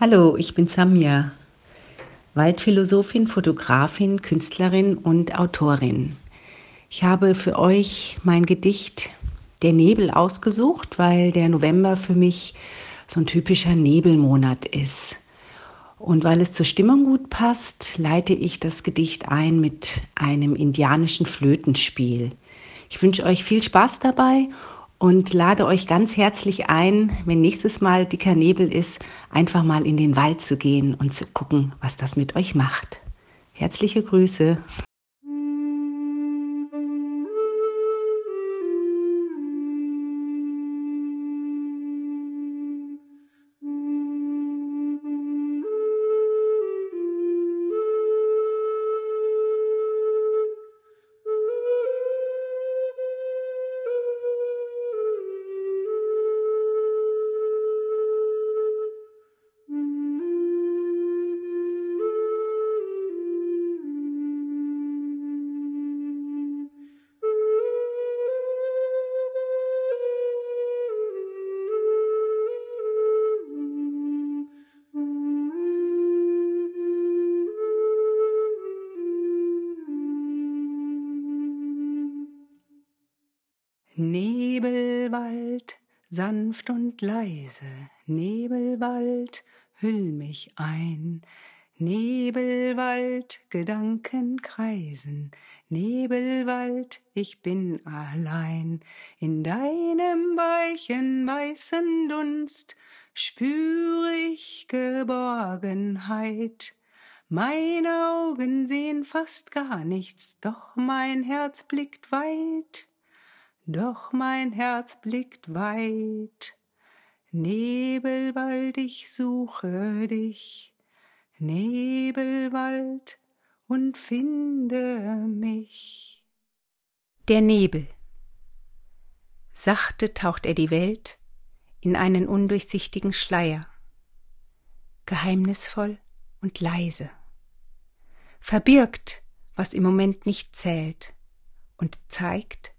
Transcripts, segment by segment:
Hallo, ich bin Samia, Waldphilosophin, Fotografin, Künstlerin und Autorin. Ich habe für euch mein Gedicht Der Nebel ausgesucht, weil der November für mich so ein typischer Nebelmonat ist. Und weil es zur Stimmung gut passt, leite ich das Gedicht ein mit einem indianischen Flötenspiel. Ich wünsche euch viel Spaß dabei und lade euch ganz herzlich ein, wenn nächstes Mal dicker Nebel ist, einfach mal in den Wald zu gehen und zu gucken, was das mit euch macht. Herzliche Grüße. Nebelwald, sanft und leise, Nebelwald, hüll mich ein. Nebelwald, Gedanken kreisen, Nebelwald, ich bin allein. In deinem weichen, weißen Dunst spüre ich Geborgenheit. Meine Augen sehen fast gar nichts, doch mein Herz blickt weit doch mein Herz blickt weit. Nebelwald, ich suche dich, Nebelwald und finde mich. Der Nebel. Sachte taucht er die Welt in einen undurchsichtigen Schleier, geheimnisvoll und leise, verbirgt, was im Moment nicht zählt und zeigt,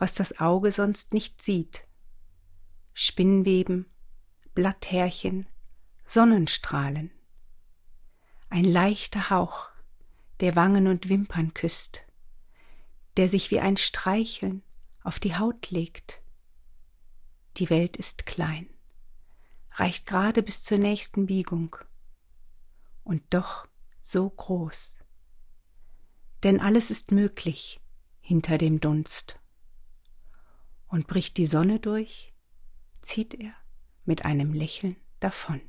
was das Auge sonst nicht sieht. Spinnweben, Blatthärchen, Sonnenstrahlen. Ein leichter Hauch, der Wangen und Wimpern küsst, der sich wie ein Streicheln auf die Haut legt. Die Welt ist klein, reicht gerade bis zur nächsten Biegung und doch so groß. Denn alles ist möglich hinter dem Dunst und bricht die Sonne durch, zieht er mit einem Lächeln davon.